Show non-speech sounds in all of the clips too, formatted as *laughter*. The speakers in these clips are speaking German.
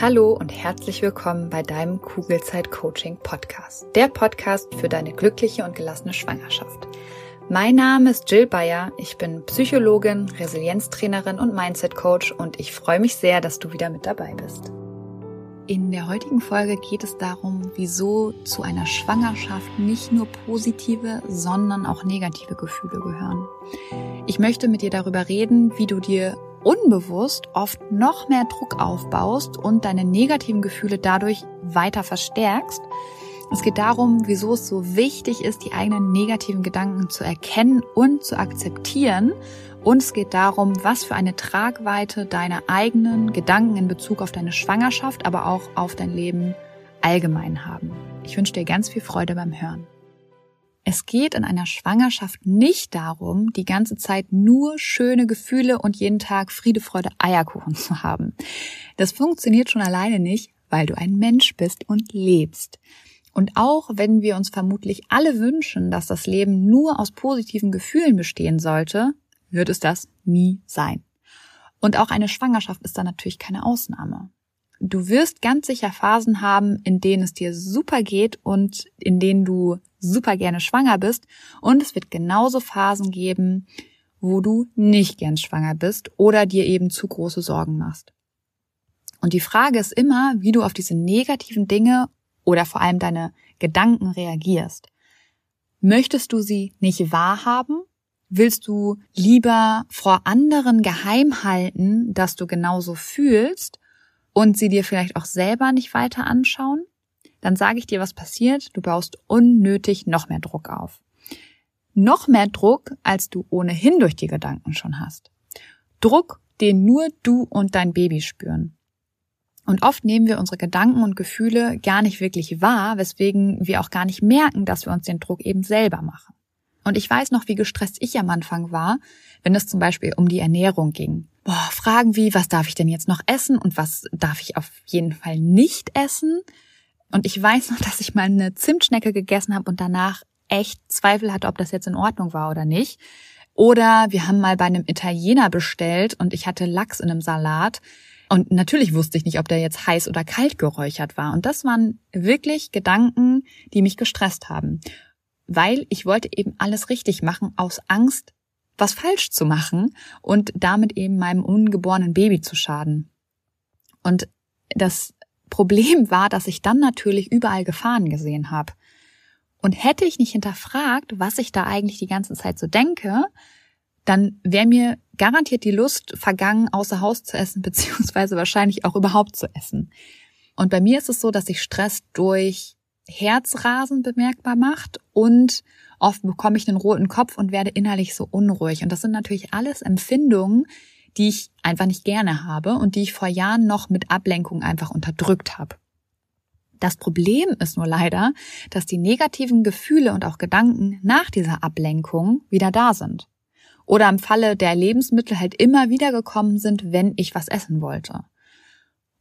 Hallo und herzlich willkommen bei deinem Kugelzeit Coaching Podcast. Der Podcast für deine glückliche und gelassene Schwangerschaft. Mein Name ist Jill Bayer. Ich bin Psychologin, Resilienztrainerin und Mindset Coach und ich freue mich sehr, dass du wieder mit dabei bist. In der heutigen Folge geht es darum, wieso zu einer Schwangerschaft nicht nur positive, sondern auch negative Gefühle gehören. Ich möchte mit dir darüber reden, wie du dir unbewusst oft noch mehr Druck aufbaust und deine negativen Gefühle dadurch weiter verstärkst. Es geht darum, wieso es so wichtig ist, die eigenen negativen Gedanken zu erkennen und zu akzeptieren. Und es geht darum, was für eine Tragweite deine eigenen Gedanken in Bezug auf deine Schwangerschaft, aber auch auf dein Leben allgemein haben. Ich wünsche dir ganz viel Freude beim Hören. Es geht in einer Schwangerschaft nicht darum, die ganze Zeit nur schöne Gefühle und jeden Tag Friede, Freude, Eierkuchen zu haben. Das funktioniert schon alleine nicht, weil du ein Mensch bist und lebst. Und auch wenn wir uns vermutlich alle wünschen, dass das Leben nur aus positiven Gefühlen bestehen sollte, wird es das nie sein. Und auch eine Schwangerschaft ist da natürlich keine Ausnahme. Du wirst ganz sicher Phasen haben, in denen es dir super geht und in denen du super gerne schwanger bist. Und es wird genauso Phasen geben, wo du nicht gern schwanger bist oder dir eben zu große Sorgen machst. Und die Frage ist immer, wie du auf diese negativen Dinge oder vor allem deine Gedanken reagierst. Möchtest du sie nicht wahrhaben? Willst du lieber vor anderen geheim halten, dass du genauso fühlst? und sie dir vielleicht auch selber nicht weiter anschauen, dann sage ich dir, was passiert. Du baust unnötig noch mehr Druck auf. Noch mehr Druck, als du ohnehin durch die Gedanken schon hast. Druck, den nur du und dein Baby spüren. Und oft nehmen wir unsere Gedanken und Gefühle gar nicht wirklich wahr, weswegen wir auch gar nicht merken, dass wir uns den Druck eben selber machen. Und ich weiß noch, wie gestresst ich am Anfang war, wenn es zum Beispiel um die Ernährung ging boah, Fragen wie, was darf ich denn jetzt noch essen und was darf ich auf jeden Fall nicht essen? Und ich weiß noch, dass ich mal eine Zimtschnecke gegessen habe und danach echt Zweifel hatte, ob das jetzt in Ordnung war oder nicht. Oder wir haben mal bei einem Italiener bestellt und ich hatte Lachs in einem Salat. Und natürlich wusste ich nicht, ob der jetzt heiß oder kalt geräuchert war. Und das waren wirklich Gedanken, die mich gestresst haben. Weil ich wollte eben alles richtig machen aus Angst, was falsch zu machen und damit eben meinem ungeborenen Baby zu schaden. Und das Problem war, dass ich dann natürlich überall Gefahren gesehen habe. Und hätte ich nicht hinterfragt, was ich da eigentlich die ganze Zeit so denke, dann wäre mir garantiert die Lust vergangen, außer Haus zu essen, *laughs* beziehungsweise wahrscheinlich auch überhaupt zu essen. Und bei mir ist es so, dass sich Stress durch Herzrasen bemerkbar macht und oft bekomme ich einen roten Kopf und werde innerlich so unruhig. Und das sind natürlich alles Empfindungen, die ich einfach nicht gerne habe und die ich vor Jahren noch mit Ablenkung einfach unterdrückt habe. Das Problem ist nur leider, dass die negativen Gefühle und auch Gedanken nach dieser Ablenkung wieder da sind. Oder im Falle der Lebensmittel halt immer wieder gekommen sind, wenn ich was essen wollte.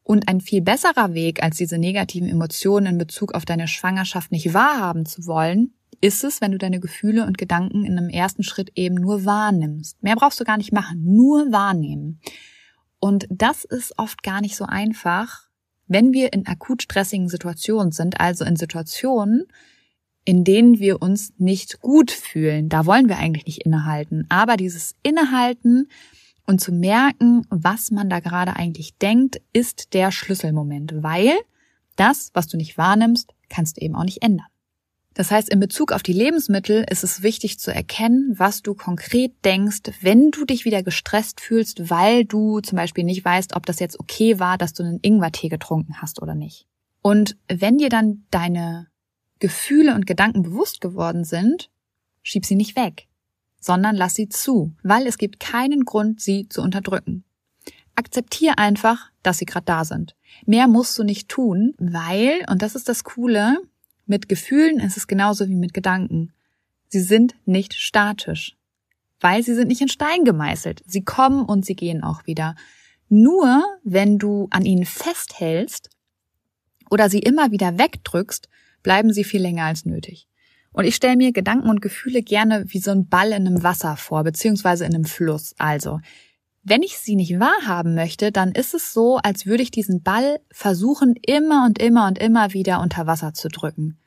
Und ein viel besserer Weg, als diese negativen Emotionen in Bezug auf deine Schwangerschaft nicht wahrhaben zu wollen, ist es, wenn du deine Gefühle und Gedanken in einem ersten Schritt eben nur wahrnimmst. Mehr brauchst du gar nicht machen, nur wahrnehmen. Und das ist oft gar nicht so einfach, wenn wir in akut stressigen Situationen sind, also in Situationen, in denen wir uns nicht gut fühlen. Da wollen wir eigentlich nicht innehalten. Aber dieses Innehalten und zu merken, was man da gerade eigentlich denkt, ist der Schlüsselmoment, weil das, was du nicht wahrnimmst, kannst du eben auch nicht ändern. Das heißt, in Bezug auf die Lebensmittel ist es wichtig zu erkennen, was du konkret denkst, wenn du dich wieder gestresst fühlst, weil du zum Beispiel nicht weißt, ob das jetzt okay war, dass du einen Ingwertee getrunken hast oder nicht. Und wenn dir dann deine Gefühle und Gedanken bewusst geworden sind, schieb sie nicht weg sondern lass sie zu, weil es gibt keinen Grund, sie zu unterdrücken. Akzeptier einfach, dass sie gerade da sind. Mehr musst du nicht tun, weil, und das ist das Coole, mit Gefühlen ist es genauso wie mit Gedanken. Sie sind nicht statisch, weil sie sind nicht in Stein gemeißelt. Sie kommen und sie gehen auch wieder. Nur wenn du an ihnen festhältst oder sie immer wieder wegdrückst, bleiben sie viel länger als nötig. Und ich stelle mir Gedanken und Gefühle gerne wie so ein Ball in einem Wasser vor, beziehungsweise in einem Fluss. Also, wenn ich sie nicht wahrhaben möchte, dann ist es so, als würde ich diesen Ball versuchen, immer und immer und immer wieder unter Wasser zu drücken.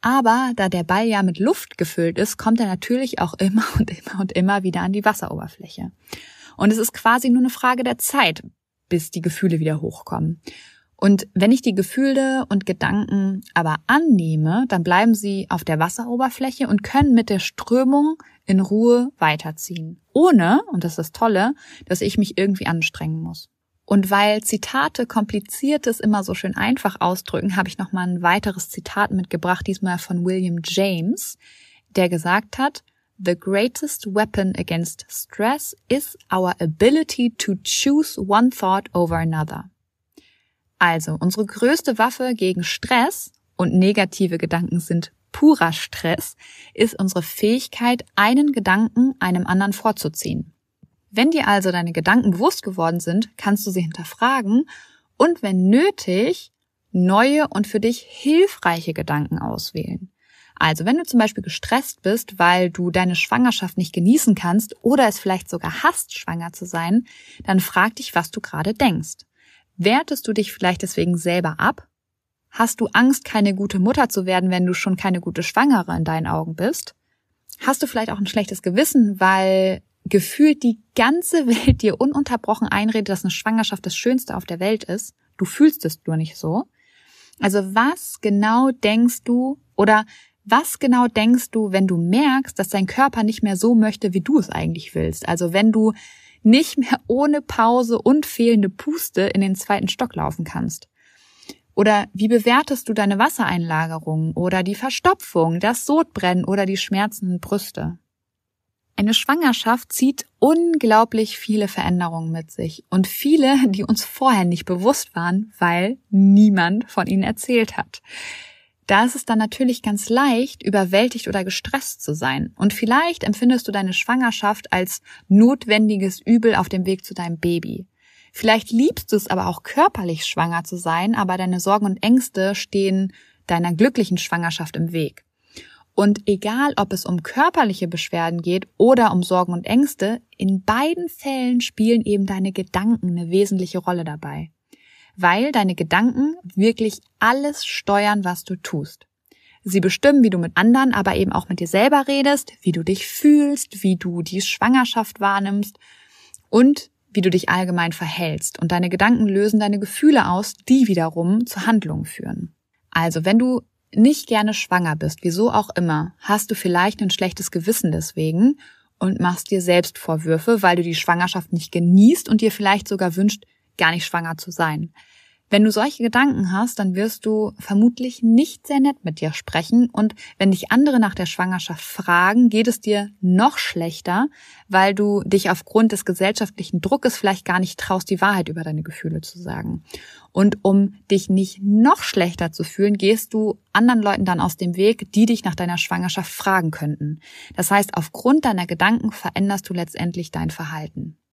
Aber da der Ball ja mit Luft gefüllt ist, kommt er natürlich auch immer *laughs* und immer und immer wieder an die Wasseroberfläche. Und es ist quasi nur eine Frage der Zeit, bis die Gefühle wieder hochkommen. Und wenn ich die Gefühle und Gedanken aber annehme, dann bleiben sie auf der Wasseroberfläche und können mit der Strömung in Ruhe weiterziehen. Ohne, und das ist das Tolle, dass ich mich irgendwie anstrengen muss. Und weil Zitate kompliziertes immer so schön einfach ausdrücken, habe ich noch mal ein weiteres Zitat mitgebracht, diesmal von William James, der gesagt hat, The greatest weapon against stress is our ability to choose one thought over another. Also, unsere größte Waffe gegen Stress und negative Gedanken sind purer Stress, ist unsere Fähigkeit, einen Gedanken einem anderen vorzuziehen. Wenn dir also deine Gedanken bewusst geworden sind, kannst du sie hinterfragen und wenn nötig, neue und für dich hilfreiche Gedanken auswählen. Also wenn du zum Beispiel gestresst bist, weil du deine Schwangerschaft nicht genießen kannst oder es vielleicht sogar hast, schwanger zu sein, dann frag dich, was du gerade denkst. Wertest du dich vielleicht deswegen selber ab? Hast du Angst, keine gute Mutter zu werden, wenn du schon keine gute Schwangere in deinen Augen bist? Hast du vielleicht auch ein schlechtes Gewissen, weil gefühlt die ganze *laughs* Welt dir ununterbrochen einredet, dass eine Schwangerschaft das Schönste auf der Welt ist? Du fühlst es nur nicht so. Also was genau denkst du oder was genau denkst du, wenn du merkst, dass dein Körper nicht mehr so möchte, wie du es eigentlich willst? Also wenn du nicht mehr ohne Pause und fehlende Puste in den zweiten Stock laufen kannst? Oder wie bewertest du deine Wassereinlagerung oder die Verstopfung, das Sodbrennen oder die schmerzenden Brüste? Eine Schwangerschaft zieht unglaublich viele Veränderungen mit sich und viele, die uns vorher nicht bewusst waren, weil niemand von ihnen erzählt hat. Da ist es dann natürlich ganz leicht, überwältigt oder gestresst zu sein. Und vielleicht empfindest du deine Schwangerschaft als notwendiges Übel auf dem Weg zu deinem Baby. Vielleicht liebst du es aber auch körperlich schwanger zu sein, aber deine Sorgen und Ängste stehen deiner glücklichen Schwangerschaft im Weg. Und egal, ob es um körperliche Beschwerden geht oder um Sorgen und Ängste, in beiden Fällen spielen eben deine Gedanken eine wesentliche Rolle dabei weil deine Gedanken wirklich alles steuern, was du tust. Sie bestimmen, wie du mit anderen, aber eben auch mit dir selber redest, wie du dich fühlst, wie du die Schwangerschaft wahrnimmst und wie du dich allgemein verhältst. Und deine Gedanken lösen deine Gefühle aus, die wiederum zu Handlungen führen. Also, wenn du nicht gerne schwanger bist, wieso auch immer, hast du vielleicht ein schlechtes Gewissen deswegen und machst dir selbst Vorwürfe, weil du die Schwangerschaft nicht genießt und dir vielleicht sogar wünscht, gar nicht schwanger zu sein. Wenn du solche Gedanken hast, dann wirst du vermutlich nicht sehr nett mit dir sprechen und wenn dich andere nach der Schwangerschaft fragen, geht es dir noch schlechter, weil du dich aufgrund des gesellschaftlichen Druckes vielleicht gar nicht traust, die Wahrheit über deine Gefühle zu sagen. Und um dich nicht noch schlechter zu fühlen, gehst du anderen Leuten dann aus dem Weg, die dich nach deiner Schwangerschaft fragen könnten. Das heißt, aufgrund deiner Gedanken veränderst du letztendlich dein Verhalten.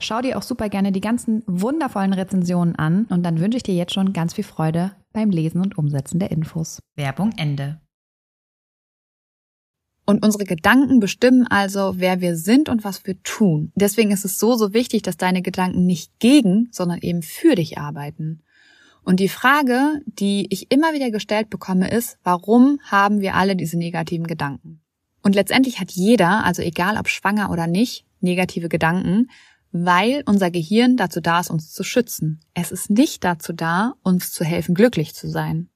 Schau dir auch super gerne die ganzen wundervollen Rezensionen an und dann wünsche ich dir jetzt schon ganz viel Freude beim Lesen und Umsetzen der Infos. Werbung Ende. Und unsere Gedanken bestimmen also, wer wir sind und was wir tun. Deswegen ist es so, so wichtig, dass deine Gedanken nicht gegen, sondern eben für dich arbeiten. Und die Frage, die ich immer wieder gestellt bekomme, ist, warum haben wir alle diese negativen Gedanken? Und letztendlich hat jeder, also egal ob schwanger oder nicht, negative Gedanken, weil unser Gehirn dazu da ist, uns zu schützen. Es ist nicht dazu da, uns zu helfen, glücklich zu sein.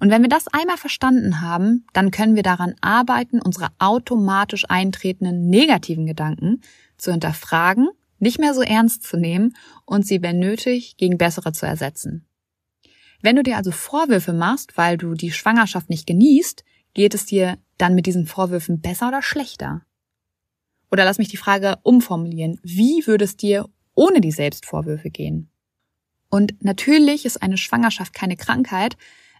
Und wenn wir das einmal verstanden haben, dann können wir daran arbeiten, unsere automatisch eintretenden negativen Gedanken zu hinterfragen, nicht mehr so ernst zu nehmen und sie, wenn nötig, gegen bessere zu ersetzen. Wenn du dir also Vorwürfe machst, weil du die Schwangerschaft nicht genießt, geht es dir dann mit diesen Vorwürfen besser oder schlechter? Oder lass mich die Frage umformulieren. Wie würde es dir ohne die Selbstvorwürfe gehen? Und natürlich ist eine Schwangerschaft keine Krankheit,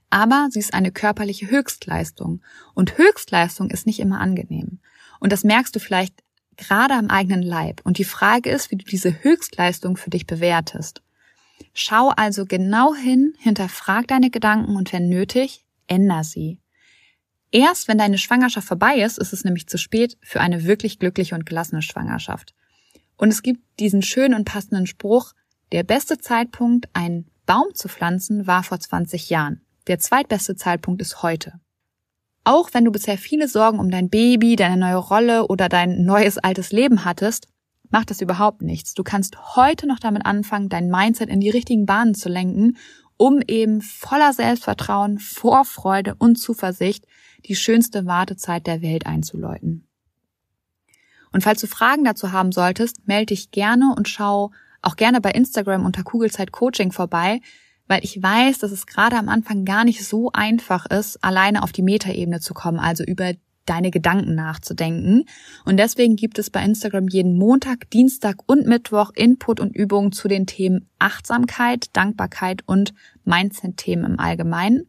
aber sie ist eine körperliche Höchstleistung. Und Höchstleistung ist nicht immer angenehm. Und das merkst du vielleicht gerade am eigenen Leib. Und die Frage ist, wie du diese Höchstleistung für dich bewertest. Schau also genau hin, hinterfrag deine Gedanken und wenn nötig, änder sie. Erst wenn deine Schwangerschaft vorbei ist, ist es nämlich zu spät für eine wirklich glückliche und gelassene Schwangerschaft. Und es gibt diesen schönen und passenden Spruch, der beste Zeitpunkt, einen Baum zu pflanzen, war vor 20 Jahren. Der zweitbeste Zeitpunkt ist heute. Auch wenn du bisher viele Sorgen um dein Baby, deine neue Rolle oder dein neues altes Leben hattest, macht das überhaupt nichts. Du kannst heute noch damit anfangen, dein Mindset in die richtigen Bahnen zu lenken, um eben voller Selbstvertrauen, Vorfreude und Zuversicht die schönste Wartezeit der Welt einzuläuten. Und falls du Fragen dazu haben solltest, melde dich gerne und schau auch gerne bei Instagram unter Kugelzeit Coaching vorbei, weil ich weiß, dass es gerade am Anfang gar nicht so einfach ist, alleine auf die Metaebene zu kommen, also über deine Gedanken nachzudenken. Und deswegen gibt es bei Instagram jeden Montag, Dienstag und Mittwoch Input und Übungen zu den Themen Achtsamkeit, Dankbarkeit und Mindset-Themen im Allgemeinen.